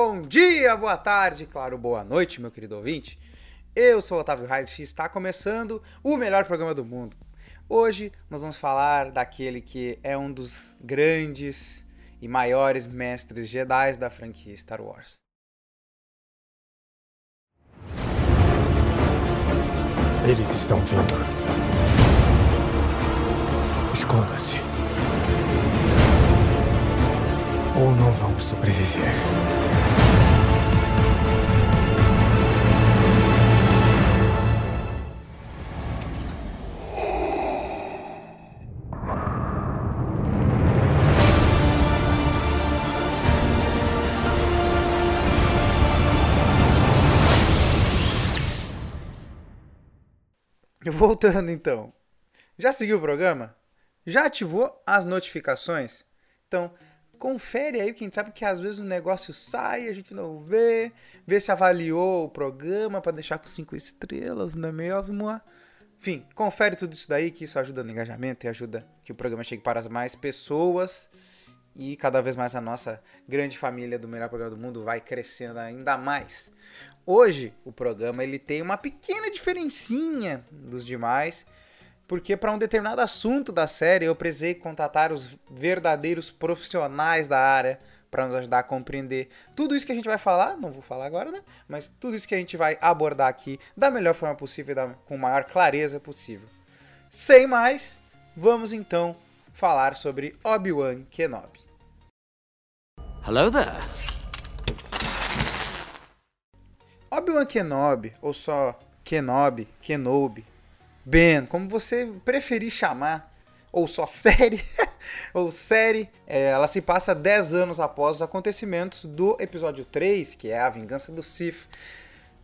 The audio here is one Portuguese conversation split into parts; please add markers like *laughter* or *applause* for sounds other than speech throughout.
Bom dia, boa tarde, claro, boa noite, meu querido ouvinte. Eu sou o Otávio Reis e está começando o melhor programa do mundo. Hoje nós vamos falar daquele que é um dos grandes e maiores mestres Jedi da franquia Star Wars. Eles estão vindo. Esconda-se. Ou não vão sobreviver. *laughs* Voltando então. Já seguiu o programa? Já ativou as notificações? Então, confere aí, quem sabe que às vezes o negócio sai, a gente não vê, vê se avaliou o programa para deixar com cinco estrelas, não é mesmo? Enfim, confere tudo isso daí, que isso ajuda no engajamento e ajuda que o programa chegue para as mais pessoas e cada vez mais a nossa grande família do melhor programa do mundo vai crescendo ainda mais. Hoje o programa ele tem uma pequena diferencinha dos demais, porque para um determinado assunto da série eu precisei contatar os verdadeiros profissionais da área para nos ajudar a compreender tudo isso que a gente vai falar, não vou falar agora, né? Mas tudo isso que a gente vai abordar aqui da melhor forma possível, da, com maior clareza possível. Sem mais, vamos então falar sobre Obi-Wan Kenobi. Hello there. Obi-Wan Kenobi, ou só Kenobi, Kenobi, Ben, como você preferir chamar, ou só *laughs* série, ou série, é, ela se passa 10 anos após os acontecimentos do episódio 3, que é a Vingança do Sith.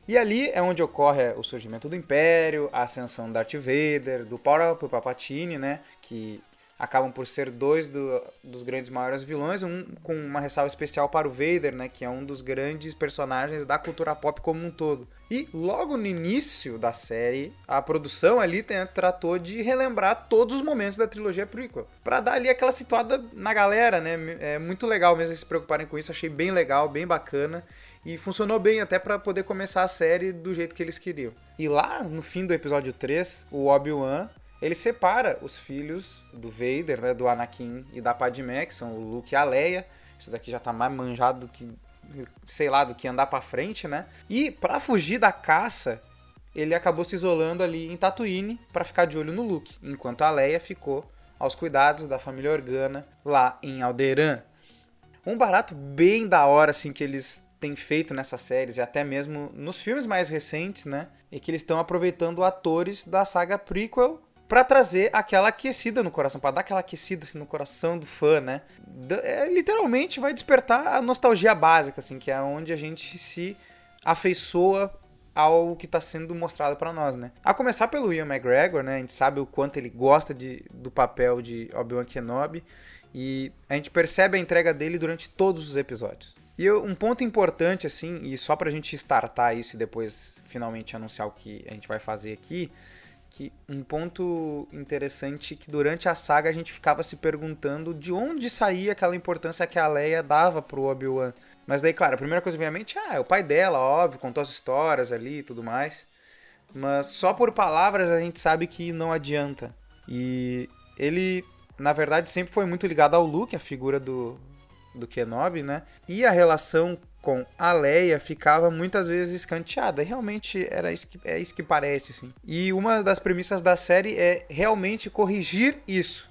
E ali é onde ocorre o surgimento do Império, a ascensão do Darth Vader, do próprio Palpatine, né, que acabam por ser dois do, dos grandes maiores vilões, um com uma ressalva especial para o Vader, né, que é um dos grandes personagens da cultura pop como um todo. E logo no início da série, a produção ali tem, tratou de relembrar todos os momentos da trilogia prequel, para dar ali aquela situada na galera, né? É muito legal mesmo se preocuparem com isso, achei bem legal, bem bacana. E funcionou bem até para poder começar a série do jeito que eles queriam. E lá no fim do episódio 3, o Obi-Wan ele separa os filhos do Vader, né, do Anakin e da Padmé, que são o Luke e a Leia. Isso daqui já tá mais manjado do que sei lá, do que andar para frente, né? E para fugir da caça, ele acabou se isolando ali em Tatooine para ficar de olho no Luke, enquanto a Leia ficou aos cuidados da família Organa lá em Alderaan. Um barato bem da hora assim que eles têm feito nessas séries e até mesmo nos filmes mais recentes, né? E que eles estão aproveitando atores da saga prequel para trazer aquela aquecida no coração, para dar aquela aquecida assim, no coração do fã, né? É, literalmente vai despertar a nostalgia básica, assim, que é onde a gente se afeiçoa ao que está sendo mostrado para nós, né? A começar pelo Ian McGregor, né? A gente sabe o quanto ele gosta de, do papel de Obi-Wan Kenobi e a gente percebe a entrega dele durante todos os episódios. E eu, um ponto importante, assim, e só pra gente startar isso e depois finalmente anunciar o que a gente vai fazer aqui, que um ponto interessante que durante a saga a gente ficava se perguntando de onde saía aquela importância que a Leia dava pro Obi-Wan. Mas daí, claro, a primeira coisa que vem à mente ah, é o pai dela, óbvio, contou as histórias ali e tudo mais. Mas só por palavras a gente sabe que não adianta. E ele, na verdade, sempre foi muito ligado ao Luke, a figura do, do Kenobi, né? E a relação com a Leia ficava muitas vezes escanteada. Realmente era isso que, é isso que parece, assim. E uma das premissas da série é realmente corrigir isso.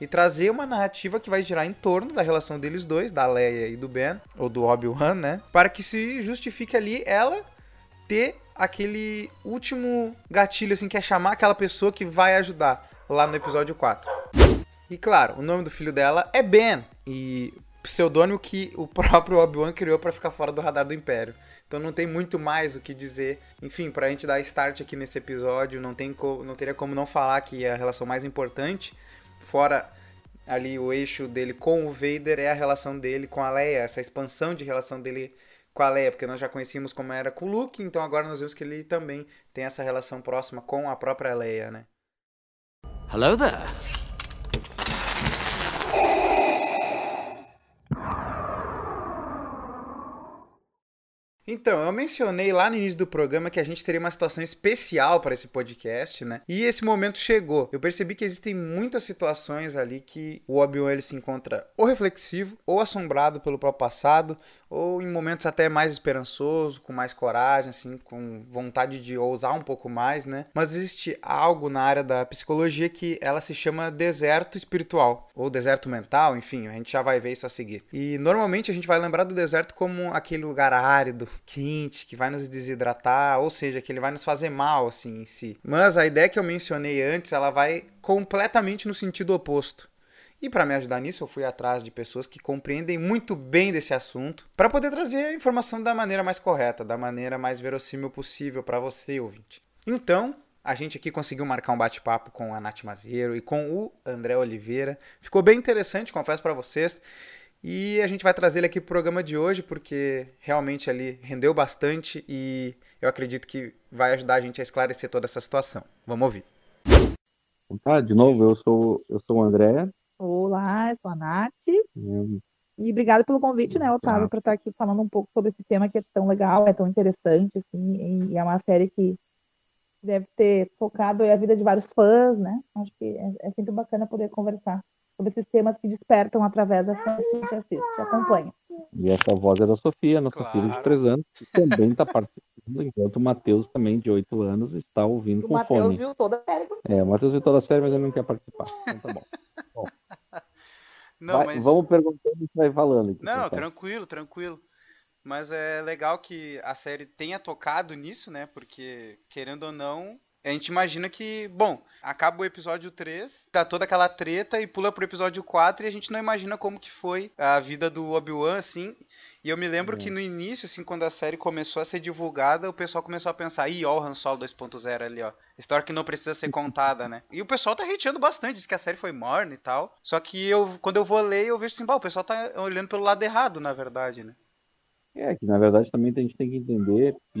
E trazer uma narrativa que vai girar em torno da relação deles dois, da Leia e do Ben, ou do Obi-Wan, né? Para que se justifique ali ela ter aquele último gatilho, assim, que é chamar aquela pessoa que vai ajudar lá no episódio 4. E claro, o nome do filho dela é Ben. E pseudônimo que o *laughs* próprio Obi-Wan criou para ficar fora do radar do Império. Então não tem muito mais o que dizer. Enfim, pra gente dar start aqui nesse episódio, não, tem não teria como não falar que a relação mais importante, fora ali o eixo dele com o Vader, é a relação dele com a Leia, essa expansão de relação dele com a Leia, porque nós já conhecíamos como era com o Luke, então agora nós vemos que ele também tem essa relação próxima com a própria Leia, né? Hello there. Então, eu mencionei lá no início do programa que a gente teria uma situação especial para esse podcast, né? E esse momento chegou. Eu percebi que existem muitas situações ali que o Obi-Wan ele se encontra ou reflexivo, ou assombrado pelo próprio passado, ou em momentos até mais esperançoso, com mais coragem, assim, com vontade de ousar um pouco mais, né? Mas existe algo na área da psicologia que ela se chama deserto espiritual, ou deserto mental, enfim, a gente já vai ver isso a seguir. E normalmente a gente vai lembrar do deserto como aquele lugar árido, quente, que vai nos desidratar, ou seja, que ele vai nos fazer mal, assim, em si. Mas a ideia que eu mencionei antes, ela vai completamente no sentido oposto. E para me ajudar nisso, eu fui atrás de pessoas que compreendem muito bem desse assunto, para poder trazer a informação da maneira mais correta, da maneira mais verossímil possível para você, ouvinte. Então, a gente aqui conseguiu marcar um bate-papo com a Nath Maziero e com o André Oliveira. Ficou bem interessante, confesso para vocês. E a gente vai trazer ele aqui pro programa de hoje, porque realmente ali rendeu bastante e eu acredito que vai ajudar a gente a esclarecer toda essa situação. Vamos ouvir. Tá, de novo, eu sou, eu sou o André, Olá, eu sou a Nath. E obrigada pelo convite, né, Otávio, para estar aqui falando um pouco sobre esse tema que é tão legal, é tão interessante, assim, e é uma série que deve ter focado a vida de vários fãs, né? Acho que é, é sempre bacana poder conversar sobre esses temas que despertam através da série que a gente assiste, que acompanha. E essa voz é da Sofia, nossa Claro. filha de 3 anos, que também está participando, enquanto o Matheus, também de 8 anos, está ouvindo O com Matheus fone. viu toda a série. É, o Matheus viu toda a série, mas ele não quer participar. Então tá bom. *laughs* Não, Vai- mas. Vamos perguntando e vai falando. aqui, Não, tranquilo, tranquilo. Mas é legal que a série tenha tocado nisso, né? Porque, querendo ou não, a gente imagina que, bom, acaba o episódio 3, tá toda aquela treta e pula pro episódio 4 e a gente não imagina como que foi a vida do Obi-Wan, assim. E eu me lembro que no início, assim, quando a série começou a ser divulgada, o pessoal começou a pensar, ih, ó o Han Solo 2.0 ali, ó. História que não precisa ser contada, né? E o pessoal tá hateando bastante, diz que a série foi morna e tal. Só que eu, quando eu vou ler, eu vejo assim, bah, o pessoal tá olhando pelo lado errado, na verdade, né? É, que na verdade também a gente tem que entender que,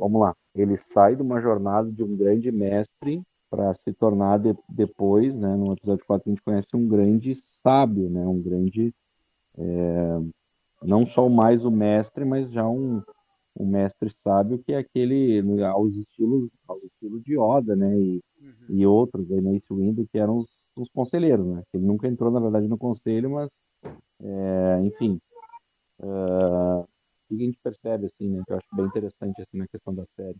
vamos lá, ele sai de uma jornada de um grande mestre para se tornar de- depois, né, no episódio 4 a gente conhece um grande sábio, né, um grande, é, não só mais o mestre, mas já um, um mestre sábio que é aquele, né, aos estilos, ao estilo de Yoda, né, e, e outros, aí, Mace Windu, que eram os, os conselheiros, né, que ele nunca entrou, na verdade, no conselho, mas, é, enfim, ah, o que a gente percebe, assim, né, que eu acho bem interessante, assim, na questão da série.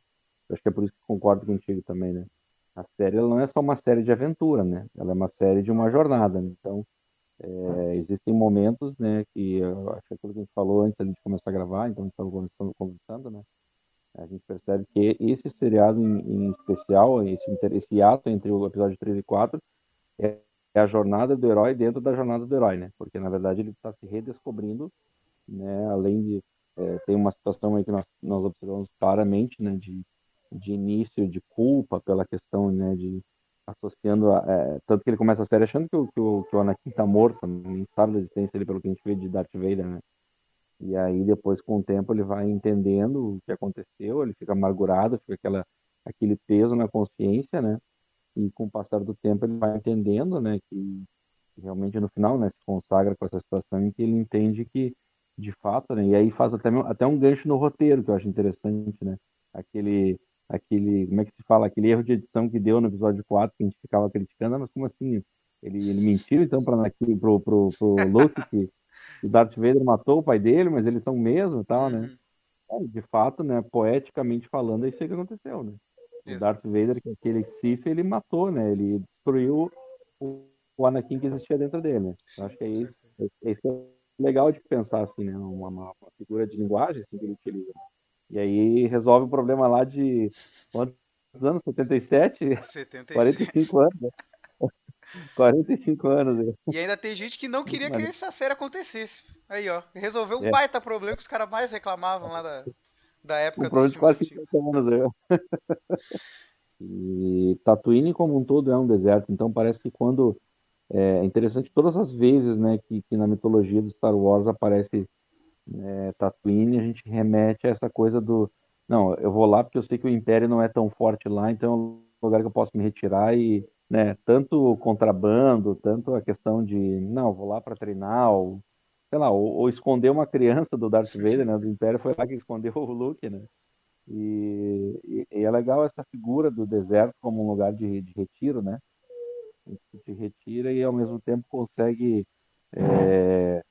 Eu acho que é por isso que concordo contigo também, né? A série, ela não é só uma série de aventura, né? Ela é uma série de uma jornada, né? Então, é, existem momentos, né, que eu acho que aquilo que a gente falou antes ali de começar a gravar, então a gente estava conversando, né? A gente percebe que esse seriado em, em especial, esse, esse ato entre o episódio 3 e 4, é, é a jornada do herói dentro da jornada do herói, né? Porque, na verdade, ele está se redescobrindo, né? Além de... é, tem uma situação aí que nós, nós observamos claramente, né? De, de início de culpa pela questão, né? De associando, a, é, tanto que ele começa a série achando que o, que o, que o Anakin tá morto, nem sabe da existência dele pelo que a gente vê de Darth Vader, né? E aí depois com o tempo ele vai entendendo o que aconteceu, ele fica amargurado, fica aquela aquele peso na consciência, né? E com o passar do tempo ele vai entendendo, né, que realmente no final, né, se consagra com essa situação em que ele entende que de fato, né, e aí faz até até um gancho no roteiro que eu acho interessante, né? Aquele aquele, como é que se fala, aquele erro de edição que deu no episódio 4 que a gente ficava criticando, "Ah, mas como assim? Ele, ele mentiu então para pro, pro, pro Luke que o Darth Vader matou o pai dele, mas eles são mesmo e tal, né? Uhum. É, De fato, né, poeticamente falando, é isso aí que aconteceu, né? O Exato. Darth Vader, que é aquele Sith, ele matou, né? Ele destruiu o, o Anakin que existia dentro dele, né? Eu acho que é isso, certeza. é isso que é legal de pensar, assim, né? Uma, uma, figura de linguagem, assim, que ele utiliza. E aí resolve o problema lá de quantos anos? 77? 76. 45 anos, né? *laughs* 45 anos, né? E ainda tem gente que não queria que essa série acontecesse. Aí, ó. Resolveu um É. baita problema que os caras mais reclamavam lá da, da época Um dos de quase antigos. 50 anos. né? *laughs* e Tatooine como um todo é um deserto, então parece que quando é interessante todas as vezes, né, que, que na mitologia do Star Wars aparece é, Tatooine, a gente remete a essa coisa do não, eu vou lá porque eu sei que o Império não é tão forte lá, então é um lugar que eu posso me retirar e, né, tanto o contrabando, tanto a questão de, não, vou lá para treinar, ou sei lá, ou, ou esconder uma criança do Darth Vader, né, do Império, foi lá que escondeu o Luke, né? E, e, e, é legal essa figura do deserto como um lugar de, de retiro, né? Tu te retira e ao mesmo tempo consegue é,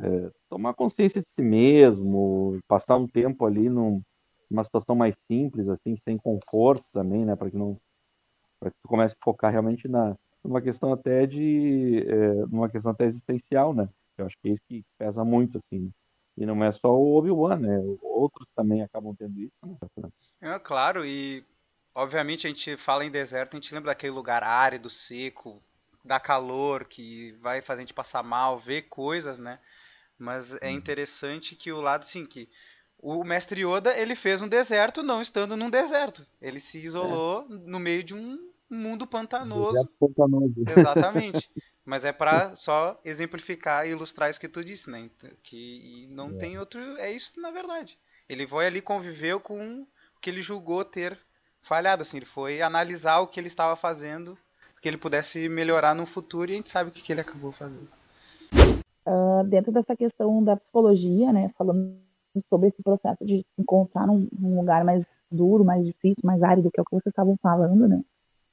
é, tomar consciência de si mesmo, passar um tempo ali num, numa situação mais simples, assim, sem conforto também, né? Para que não, para que tu comece a focar realmente na numa questão até de, é, numa questão até existencial, né? Eu acho que é isso que pesa muito, assim. E não é só o Obi-Wan, né? Outros também acabam tendo isso. Né? É, claro, e obviamente a gente fala em deserto, a gente lembra daquele lugar árido, seco, dá calor, que vai fazer a gente passar mal, ver coisas, né? Mas é uhum. interessante que o lado, assim, que o mestre Yoda, ele fez um deserto não estando num deserto. Ele se isolou é. no meio de um mundo pantanoso. pantanoso. *laughs* Exatamente. Mas é para só exemplificar e ilustrar isso que tu disse, né? Que não é. tem outro. É isso na verdade. Ele foi ali conviveu com o que ele julgou ter falhado, assim. Ele foi analisar o que ele estava fazendo, que ele pudesse melhorar no futuro e a gente sabe o que, que ele acabou fazendo. Uh, dentro dessa questão da psicologia, né? Falando sobre esse processo de encontrar um, um lugar mais duro, mais difícil, mais árido, que é o que vocês estavam falando, né?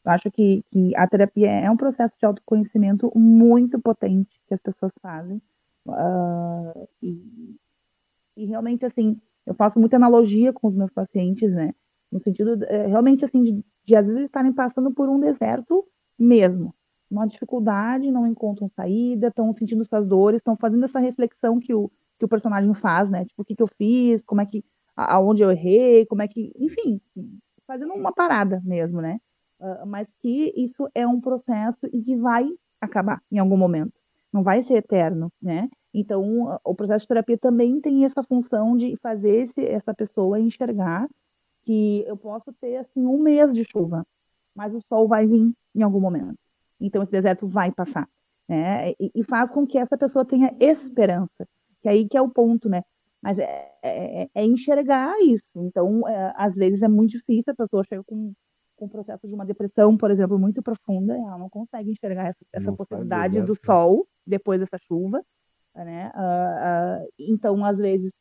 Eu acho que, que a terapia é um processo de autoconhecimento muito potente que as pessoas fazem. Uh, e, e, realmente, assim, eu faço muita analogia com os meus pacientes, né? No sentido, é, realmente, assim, de, de às vezes estarem passando por um deserto mesmo. Uma dificuldade, não encontram saída, estão sentindo suas dores, estão fazendo essa reflexão que o, que o personagem faz, né? Tipo, o que, que eu fiz, como é que, aonde eu errei, como é que, enfim, fazendo uma parada mesmo, né? uh, mas que isso é um processo e que vai acabar em algum momento, não vai ser eterno, né? Então, o processo de terapia também tem essa função de fazer esse, essa pessoa enxergar que eu posso ter assim um mês de chuva, mas o sol vai vir em algum momento. Então, esse deserto vai passar, né? E, e faz com que essa pessoa tenha esperança, que aí que é o ponto, né? Mas é, é, é enxergar isso. Então, é, às vezes é muito difícil, a pessoa chega com com o processo de uma depressão, por exemplo, muito profunda, ela não consegue enxergar essa, essa possibilidade do sol depois dessa chuva, né? Uh, uh, então, às vezes,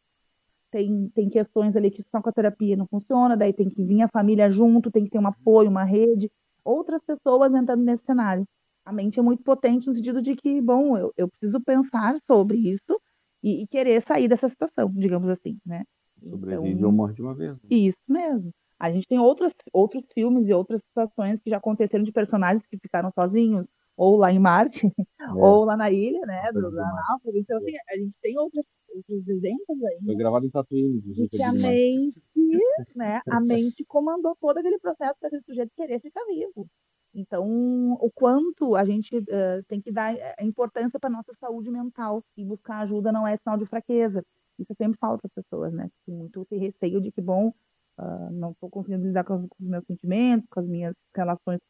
tem, tem questões ali que só com a terapia não funciona, daí tem que vir a família junto, tem que ter um apoio, uma rede, outras pessoas entrando nesse cenário. A mente é muito potente no sentido de que, bom, eu, eu preciso pensar sobre isso e, e querer sair dessa situação, digamos assim, né? Sobrevive então, ou morre de uma vez. Né? Isso mesmo. A gente tem outros, outros filmes e outras situações que já aconteceram de personagens que ficaram sozinhos, ou lá em Marte, *laughs* é. ou lá na ilha, né, do, da Náufrago. Então, assim, a gente tem outros, outros exemplos aí. Foi gravado em Tatooine. De que a mente, *laughs* né, a mente comandou todo aquele processo para aquele sujeito querer ficar vivo. Então, o quanto a gente uh, tem que dar a importância para nossa saúde mental e buscar ajuda não é sinal de fraqueza. Isso eu sempre falo para as pessoas, né? Tem muito esse receio de que, bom, Uh, não estou conseguindo lidar com, com, os meus sentimentos, com as minhas relações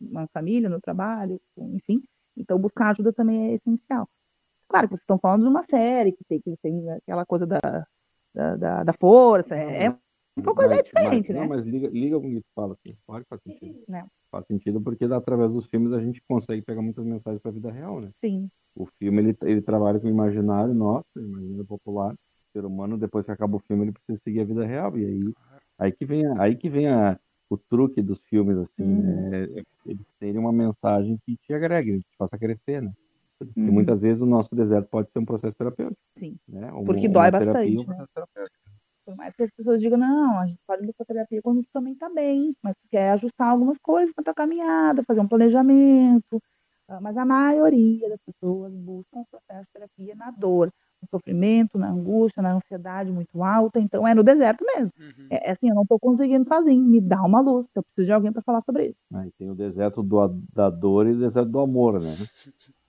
na família, no trabalho, enfim. Então, buscar ajuda também é essencial. Claro que vocês estão falando de uma série que tem, que tem aquela coisa da, da, da, da força, é, é um pouco mas, diferente, mas, né? Não, mas liga, liga com o que tu fala, assim. Pode faz sentido. Não. Faz sentido porque através dos filmes a gente consegue pegar muitas mensagens para a vida real, né? Sim. O filme, ele, ele trabalha com o imaginário nosso, imaginário popular. O ser humano, depois que acaba o filme, ele precisa seguir a vida real. E aí Aí que vem, aí que vem a, o truque dos filmes, assim, uhum. né? Eles terem uma mensagem que te agregue, te faça crescer, né? Porque uhum. muitas vezes o nosso deserto pode ser um processo terapêutico. Sim. Né? Uma, Porque dói bastante. Um né? Por mais que as pessoas digam, não, a gente pode buscar terapia quando também está bem, mas tu quer ajustar algumas coisas para tua caminhada, fazer um planejamento. Ah, mas a maioria das pessoas buscam o processo de terapia na dor no sofrimento, na angústia, na ansiedade muito alta. Então é no deserto mesmo. Uhum. É, é, assim, eu não estou conseguindo sozinho. Me dá uma luz. Eu preciso de alguém para falar sobre isso. Aí tem o deserto do, da dor e o deserto do amor, né? *laughs*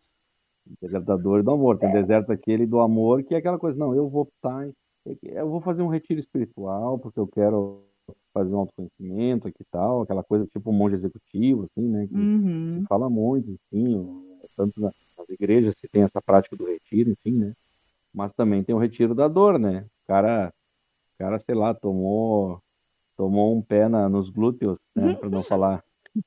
O deserto da dor e do amor. Tem é. deserto aquele do amor, que é aquela coisa, não, eu vou optar, eu vou fazer um retiro espiritual, porque eu quero fazer um autoconhecimento aqui e tal, aquela coisa tipo um monge executivo, assim, né? Que uhum. se fala muito, enfim, tanto nas igrejas se tem essa prática do retiro, enfim, né? mas também tem o retiro da dor, né? O cara, o cara sei lá, tomou, tomou um pé na, nos glúteos, né? Para não falar,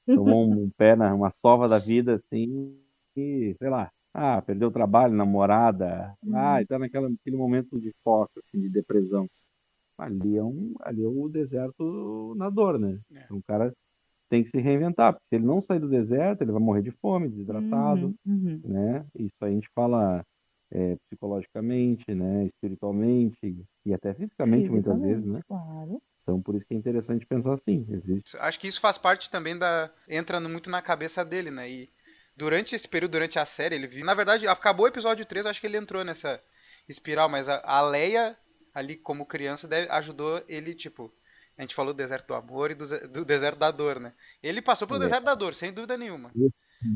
tomou um pé na uma sova da vida, assim, e sei lá, ah, perdeu o trabalho, namorada, Uhum. ah, e tá naquela, naquele momento de foco, assim, de depressão. Ali é, um, ali é o deserto na dor, né? É. Então, o cara tem que se reinventar, porque se ele não sair do deserto, ele vai morrer de fome, desidratado, Uhum, uhum. né? Isso aí a gente fala é, psicologicamente, né? Espiritualmente e até fisicamente, muitas vezes, né? Claro. Então, por isso que é interessante pensar assim. Existe. Acho que isso faz parte também da. entra muito na cabeça dele, né? E durante esse período, durante a série, ele viu. Na verdade, acabou o episódio 3, eu acho que ele entrou nessa espiral, mas a, a Leia, ali como criança, deve- ajudou ele, tipo. A gente falou do deserto do amor e do, do deserto da dor, né? Ele passou pelo É. deserto da dor, sem dúvida nenhuma.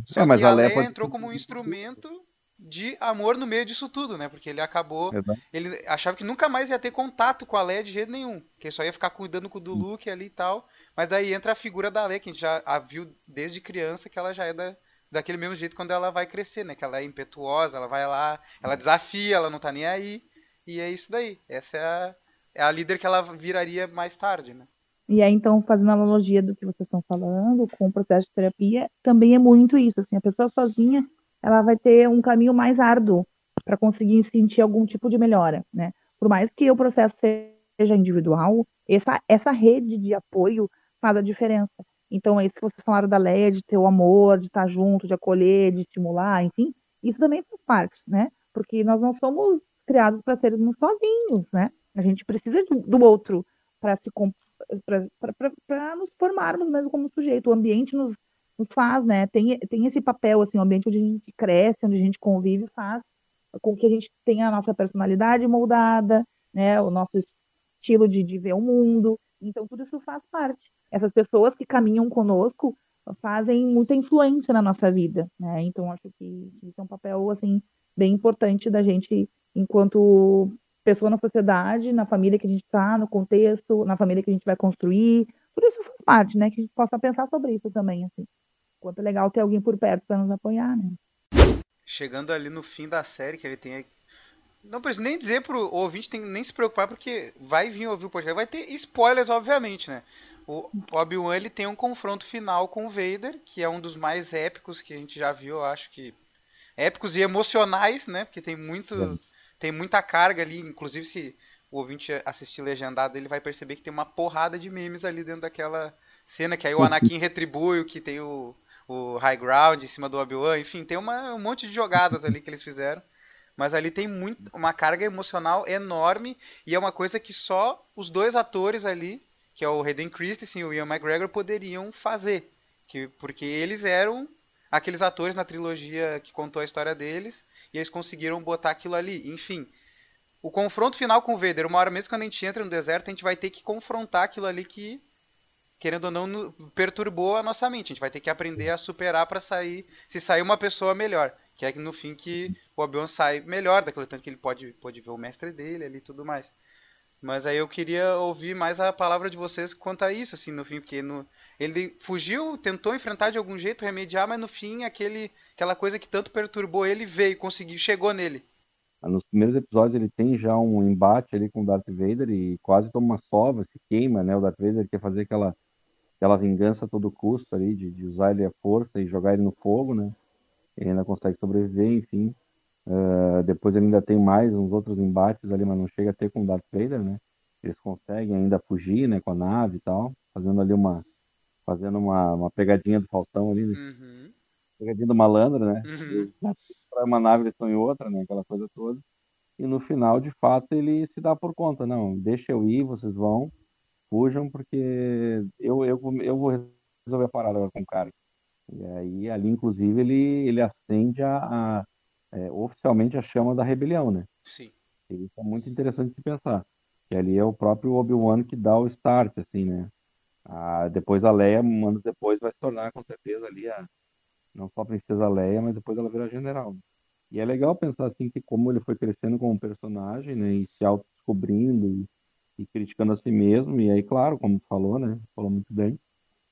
Só É, mas que a Leia Leia pode- entrou como um instrumento de amor no meio disso tudo, né? Porque ele acabou Exato. ele achava que nunca mais ia ter contato com a Leia de jeito nenhum, que ele só ia ficar cuidando do Luke ali e tal. Mas daí entra a figura da Leia, que a gente já a viu desde criança, que ela já é da, daquele mesmo jeito quando ela vai crescer, né? Que ela é impetuosa, ela vai lá, ela desafia, ela não tá nem aí. E é isso daí. Essa é a, é a líder que ela viraria mais tarde, né? E aí, então, fazendo analogia do que vocês estão falando, com o processo de terapia, também é muito isso, assim, a pessoa sozinha, ela vai ter um caminho mais árduo para conseguir sentir algum tipo de melhora, né? Por mais que o processo seja individual, essa, essa rede de apoio faz a diferença. Então, é isso que vocês falaram da Leia, de ter o amor, de estar junto, de acolher, de estimular, enfim, isso também faz parte, né? Porque nós não somos criados para sermos sozinhos, né? A gente precisa do, outro para se para nos formarmos mesmo como sujeito. O ambiente nos, nos faz, né? Tem, tem esse papel, assim, o ambiente onde a gente cresce, onde a gente convive, faz com que a gente tenha a nossa personalidade moldada, né? O nosso estilo de, de ver o mundo. Então, tudo isso faz parte. Essas pessoas que caminham conosco fazem muita influência na nossa vida, né? Então, acho que isso é um papel, assim, bem importante da gente, enquanto pessoa na sociedade, na família que a gente está, no contexto, na família que a gente vai construir. Tudo isso faz parte, né? Que a gente possa pensar sobre isso também, assim. Quanto é legal ter alguém por perto para nos apoiar, né? Chegando ali no fim da série, que ele tem. Não preciso nem dizer pro ouvinte tem nem se preocupar, porque vai vir ouvir o podcast. Vai ter spoilers, obviamente, né? O Obi-Wan ele tem um confronto final com o Vader, que é um dos mais épicos que a gente já viu, eu acho que. Épicos e emocionais, né? Porque tem muito. Tem muita carga ali, inclusive se o ouvinte assistir legendado, ele vai perceber que tem uma porrada de memes ali dentro daquela cena, que aí o Anakin retribui, que tem o, o High Ground em cima do Obi-Wan, enfim, tem uma, um monte de jogadas ali que eles fizeram. Mas ali tem muito, uma carga emocional enorme e é uma coisa que só os dois atores ali, que é o Hayden Christensen e o Ian McGregor, poderiam fazer. Que, porque eles eram aqueles atores na trilogia que contou a história deles e eles conseguiram botar aquilo ali. Enfim, o confronto final com o Vader, uma hora mesmo quando a gente entra no deserto, a gente vai ter que confrontar aquilo ali que, querendo ou não, perturbou a nossa mente. A gente vai ter que aprender a superar para sair, se sair uma pessoa melhor. Que é no fim que o Obi-Wan sai melhor daquilo tanto que ele pode, pode ver o mestre dele ali e tudo mais. Mas aí eu queria ouvir mais a palavra de vocês quanto a isso, assim, no fim, porque no, ele fugiu, tentou enfrentar de algum jeito, remediar, mas no fim aquele, aquela coisa que tanto perturbou ele veio, conseguiu, chegou nele. Nos primeiros episódios ele tem já um embate ali com o Darth Vader e quase toma uma sova, se queima, né? O Darth Vader quer fazer aquela, aquela vingança a todo custo ali, de, de usar ele à força e jogar ele no fogo, né? Ele ainda consegue sobreviver, enfim. Ah, depois ele ainda tem mais uns outros embates ali, mas não chega a ter com o Darth Vader, né? Eles conseguem ainda fugir, né, com a nave e tal, fazendo ali uma fazendo uma, uma pegadinha do Faustão ali, né? Uhum. pegadinha do malandro, né? Uhum. *laughs* Para uma nave eles estão em outra, né? Aquela coisa toda. E no final, de fato, ele se dá por conta, não, deixa eu ir, vocês vão, fujam, porque eu, eu, eu vou resolver a parada agora com o cara. E aí, ali, inclusive, ele, ele acende a, a- é, oficialmente a chama da rebelião, né? Sim. E isso é muito interessante de pensar. Que ali é o próprio Obi-Wan que dá o start, assim, né? Ah, depois a Leia, anos depois, vai se tornar, com certeza, ali a, não só a princesa Leia, mas depois ela vira general. E é legal pensar, assim, que como ele foi crescendo como personagem, né? E se autodescobrindo e, e criticando a si mesmo. E aí, claro, como tu falou, né? Falou muito bem.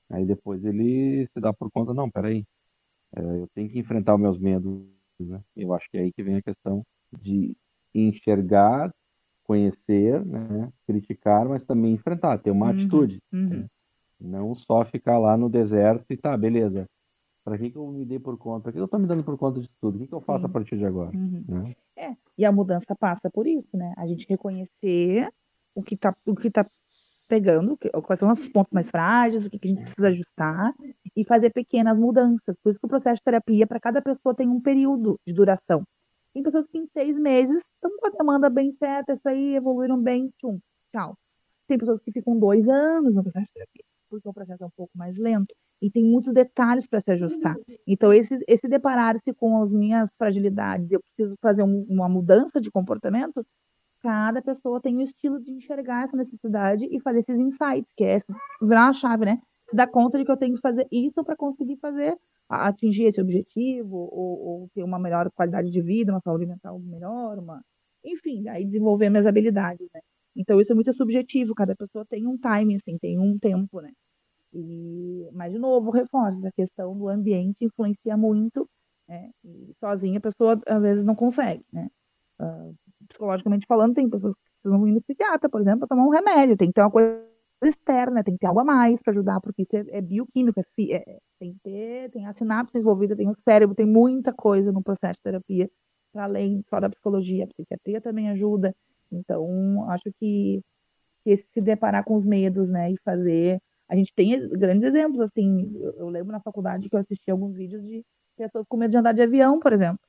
Aí depois ele se dá por conta, não, peraí, é, eu tenho que enfrentar os meus medos, né? Eu acho que é aí que vem a questão de enxergar, conhecer, né? Criticar, mas também enfrentar, ter uma Uhum, atitude. uhum. Não só ficar lá no deserto e tá, beleza. Pra que, que eu me dei por conta? Pra que eu tô me dando por conta de tudo? O que, que eu faço Sim. a partir de agora? Uhum. né? É, e a mudança passa por isso, né? A gente reconhecer o que tá, o que tá pegando, quais são os pontos mais frágeis, o que, que a gente precisa ajustar e fazer pequenas mudanças. Por isso que o processo de terapia, para cada pessoa, tem um período de duração. Tem pessoas que em seis meses estão com a demanda bem certa, isso aí, evoluíram bem, tchum, tchau. Tem pessoas que ficam dois anos no processo de terapia, porque o processo é um pouco mais lento. E tem muitos detalhes para se ajustar. Então, esse, esse deparar-se com as minhas fragilidades, eu preciso fazer um- uma mudança de comportamento, cada pessoa tem um estilo de enxergar essa necessidade e fazer esses insights, que é virar uma chave, né? Se dar conta de que eu tenho que fazer isso para conseguir fazer, a- atingir esse objetivo, ou, ou ter uma melhor qualidade de vida, uma saúde mental melhor, uma... enfim, aí desenvolver minhas habilidades, né? Então, isso é muito subjetivo, cada pessoa tem um timing, assim, tem um tempo, né? E, mas, de novo, reforço, a questão do ambiente influencia muito, né? E sozinha a pessoa, às vezes, não consegue, né? Ah, psicologicamente falando, tem pessoas que precisam ir no psiquiatra, por exemplo, para tomar um remédio, tem que ter uma coisa externa, tem que ter algo a mais para ajudar, porque isso é, é bioquímico, é, fi- é- tem que ter, tem a sinapse envolvida, tem o cérebro, tem muita coisa no processo de terapia, para além só da psicologia, a psiquiatria também ajuda, então acho que, que se deparar com os medos, né, e fazer, a gente tem grandes exemplos, assim, eu, eu lembro na faculdade que eu assisti alguns vídeos de pessoas com medo de andar de avião, por exemplo,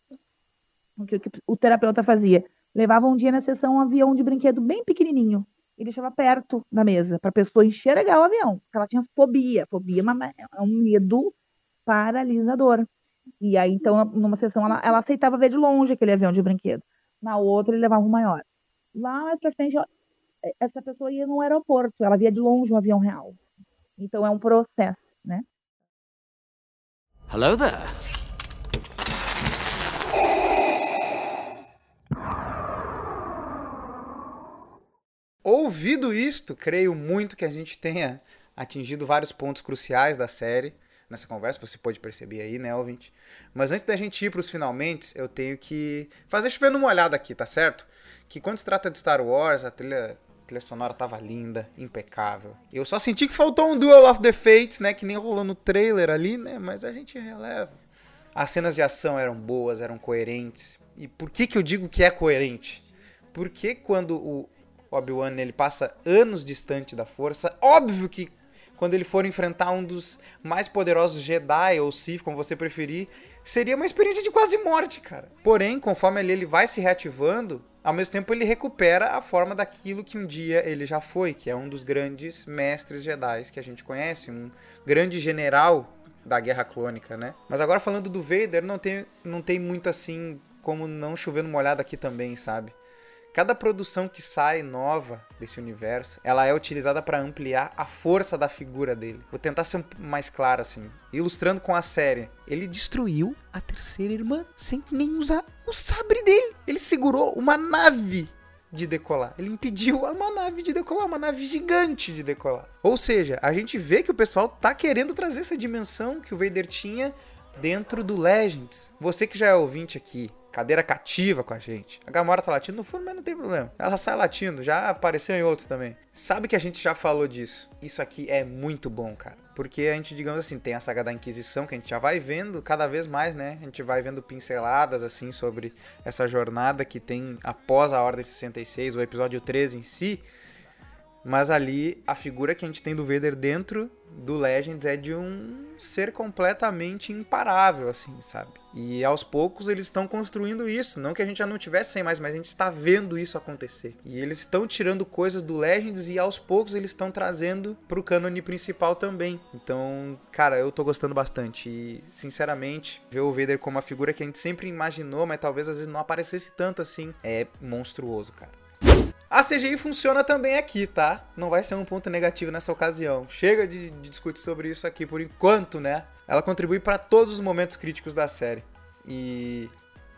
o que o terapeuta fazia? Levava um dia na sessão um avião de brinquedo bem pequenininho e deixava perto da mesa para a pessoa enxergar o avião, porque ela tinha fobia. Fobia é é um medo paralisador. E aí, então, numa sessão, ela, ela aceitava ver de longe aquele avião de brinquedo. Na outra, ele levava um maior. Lá mais pra frente, ó, essa pessoa ia no aeroporto, ela via de longe um avião real. Então, é um processo, né? Hello there. Ouvido isto, creio muito que a gente tenha atingido vários pontos cruciais da série nessa conversa, você pode perceber aí, né, ouvinte? Mas antes da gente ir para os finalmente, eu tenho que fazer chovendo uma olhada aqui, tá certo? Que quando se trata de Star Wars, a trilha, a trilha sonora tava linda, impecável. Eu só senti que faltou um Duel of the Fates, né, que nem rolou no trailer ali, né, mas a gente releva. As cenas de ação eram boas, eram coerentes. E por que que eu digo que é coerente? Porque quando o Obi-Wan ele passa anos distante da força, óbvio que quando ele for enfrentar um dos mais poderosos Jedi ou Sith, como você preferir, seria uma experiência de quase morte, cara. Porém, conforme ele, ele vai se reativando, ao mesmo tempo ele recupera a forma daquilo que um dia ele já foi, que é um dos grandes mestres Jedi que a gente conhece, um grande general da Guerra Clônica, né? Mas agora falando do Vader, não tem, não tem muito assim como não chover numa olhada aqui também, sabe? Cada produção que sai nova desse universo, ela é utilizada para ampliar a força da figura dele. Vou tentar ser mais claro assim, ilustrando com a série. Ele destruiu a terceira irmã sem nem usar o sabre dele. Ele segurou uma nave de decolar. Ele impediu uma nave de decolar, uma nave gigante de decolar. Ou seja, a gente vê que o pessoal tá querendo trazer essa dimensão que o Vader tinha dentro do Legends. Você que já é ouvinte aqui, cadeira cativa com a gente. A Gamora tá latindo no fundo, mas não tem problema. Ela sai latindo, já apareceu em outros também. Sabe que a gente já falou disso. Isso aqui é muito bom, cara. Porque a gente, digamos assim, tem a saga da Inquisição, que a gente já vai vendo cada vez mais, né? A gente vai vendo pinceladas, assim, sobre essa jornada que tem após a Ordem 66, o episódio 13 em si. Mas ali, a figura que a gente tem do Vader dentro do Legends é de um ser completamente imparável, assim, sabe? E aos poucos eles estão construindo isso. Não que a gente já não tivesse sem mais, mas a gente está vendo isso acontecer. E eles estão tirando coisas do Legends e aos poucos eles estão trazendo pro cânone principal também. Então, cara, eu tô gostando bastante. E, sinceramente, ver o Vader como a figura que a gente sempre imaginou, mas talvez às vezes não aparecesse tanto assim, é monstruoso, cara. A CGI funciona também aqui, tá? Não vai ser um ponto negativo nessa ocasião. Chega de, de discutir sobre isso aqui por enquanto, né? Ela contribui para todos os momentos críticos da série. E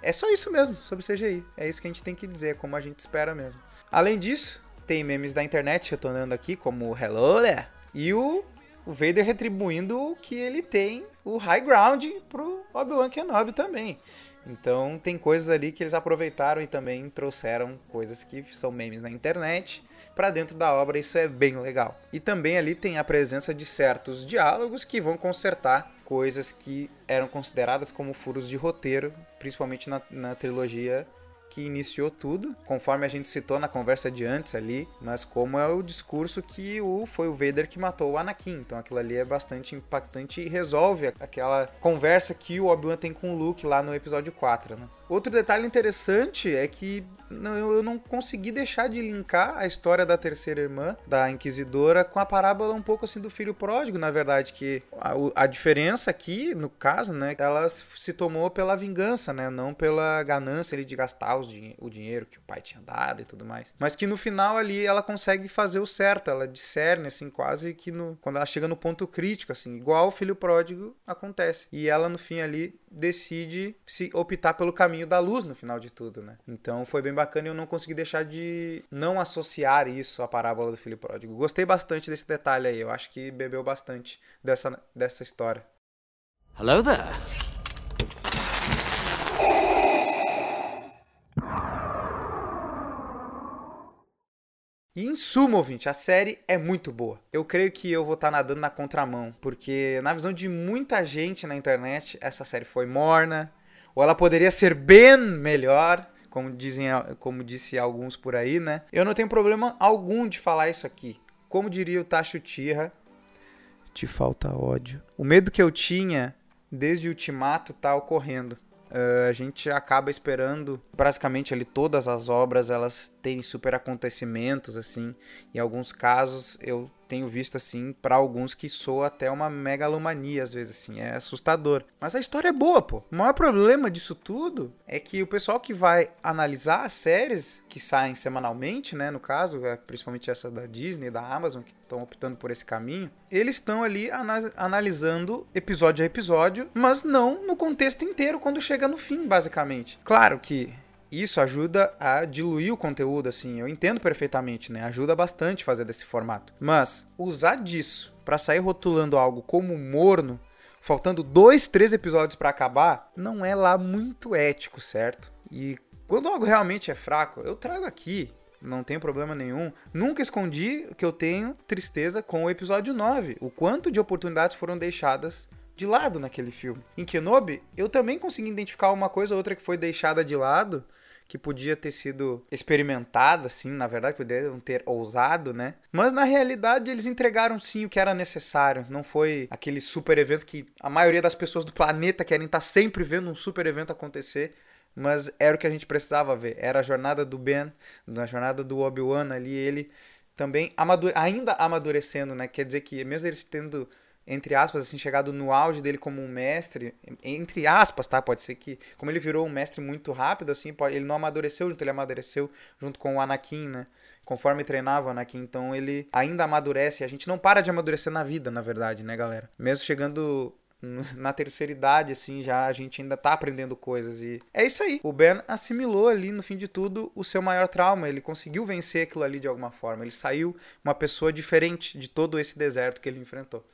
é só isso mesmo sobre CGI. É isso que a gente tem que dizer, como a gente espera mesmo. Além disso, tem memes da internet retornando aqui, como Hello there! E o, o Vader retribuindo o que ele tem, o high ground pro Obi-Wan Kenobi também. Então tem coisas ali que eles aproveitaram e também trouxeram coisas que são memes na internet para dentro da obra, isso é bem legal. E também ali tem a presença de certos diálogos que vão consertar coisas que eram consideradas como furos de roteiro, principalmente na, na trilogia que iniciou tudo, conforme a gente citou na conversa de antes ali, mas como é o discurso que o foi o Vader que matou o Anakin. Então aquilo ali é bastante impactante e resolve aquela conversa que o Obi-Wan tem com o Luke lá no episódio 4, né? Outro detalhe interessante é que eu não consegui deixar de linkar a história da terceira irmã, da Inquisidora, com a parábola um pouco assim do filho pródigo, na verdade, que a, a diferença aqui, no caso, né, ela se tomou pela vingança, né, não pela ganância ali de gastar os, o dinheiro que o pai tinha dado e tudo mais. Mas que no final ali ela consegue fazer o certo, ela discerne assim quase que no, quando ela chega no ponto crítico, assim, igual o filho pródigo acontece. E ela no fim ali decide se optar pelo caminho da luz no final de tudo, né? Então foi bem bacana e eu não consegui deixar de não associar isso à parábola do filho pródigo. Gostei bastante desse detalhe aí, eu acho que bebeu bastante dessa, dessa história. Hello there. E em suma, ouvinte, a série é muito boa. Eu creio que eu vou estar tá nadando na contramão, porque na visão de muita gente na internet, essa série foi morna, ou ela poderia ser bem melhor, como dizem, como disse alguns por aí, né? Eu não tenho problema algum de falar isso aqui. Como diria o Tacho Tira, te falta ódio. O medo que eu tinha desde o Ultimato tá ocorrendo. Uh, a gente acaba esperando basicamente ali todas as obras elas têm super acontecimentos assim. Em alguns casos eu tenho visto assim para alguns que soa até uma megalomania às vezes assim, é assustador. Mas a história é boa, pô. O maior problema disso tudo é que o pessoal que vai analisar as séries que saem semanalmente, né, no caso, é principalmente essa da Disney, da Amazon que estão optando por esse caminho, eles estão ali analisando episódio a episódio, mas não no contexto inteiro quando chega no fim, basicamente. Claro que isso ajuda a diluir o conteúdo, assim. Eu entendo perfeitamente, né? Ajuda bastante fazer desse formato. Mas usar disso para sair rotulando algo como morno, faltando dois, três episódios para acabar, não é lá muito ético, certo? E quando algo realmente é fraco, eu trago aqui. Não tem problema nenhum. Nunca escondi que eu tenho tristeza com o episódio 9. O quanto de oportunidades foram deixadas de lado naquele filme. Em Kenobi, eu também consegui identificar uma coisa ou outra que foi deixada de lado que podia ter sido experimentada, assim, na verdade, poderiam ter ousado, né? Mas na realidade eles entregaram sim o que era necessário. Não foi aquele super evento que a maioria das pessoas do planeta querem estar sempre vendo um super evento acontecer. Mas era o que a gente precisava ver. Era a jornada do Ben, a jornada do Obi-Wan ali, ele também amadure... ainda amadurecendo, né? Quer dizer que mesmo eles tendo entre aspas, assim, chegado no auge dele como um mestre, entre aspas, tá? Pode ser que, como ele virou um mestre muito rápido, assim, pode, ele não amadureceu junto, ele amadureceu junto com o Anakin, né? Conforme treinava o Anakin, então ele ainda amadurece. A gente não para de amadurecer na vida, na verdade, né, galera? Mesmo chegando na terceira idade, assim, já a gente ainda tá aprendendo coisas. E é isso aí. O Ben assimilou ali, no fim de tudo, o seu maior trauma. Ele conseguiu vencer aquilo ali de alguma forma. Ele saiu uma pessoa diferente de todo esse deserto que ele enfrentou.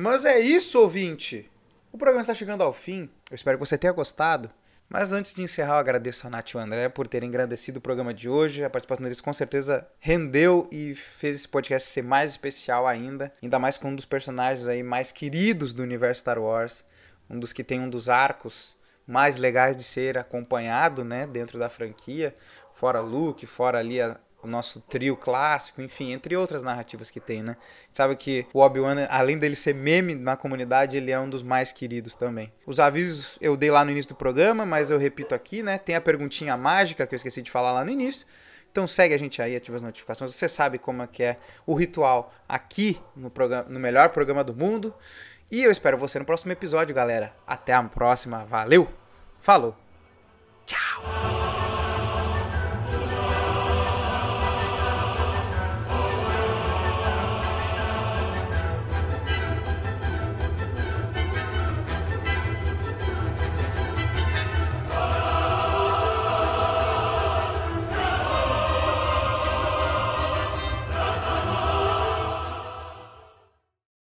Mas é isso, ouvinte! O programa está chegando ao fim. Eu espero que você tenha gostado. Mas antes de encerrar, eu agradeço a Nath e o André por terem engrandecido o programa de hoje. A participação deles com certeza rendeu e fez esse podcast ser mais especial ainda. Ainda mais com um dos personagens aí mais queridos do universo Star Wars. Um dos que tem um dos arcos mais legais de ser acompanhado, né, dentro da franquia. Fora Luke, fora ali a, o nosso trio clássico, enfim, entre outras narrativas que tem, né? Sabe que o Obi-Wan, além dele ser meme na comunidade, ele é um dos mais queridos também. Os avisos eu dei lá no início do programa, mas eu repito aqui, né? Tem a perguntinha mágica que eu esqueci de falar lá no início. Então segue a gente aí, ativa as notificações. Você sabe como é que é o ritual aqui no, programa, no melhor programa do mundo. E eu espero você no próximo episódio, galera. Até a próxima. Valeu! Falou! Tchau!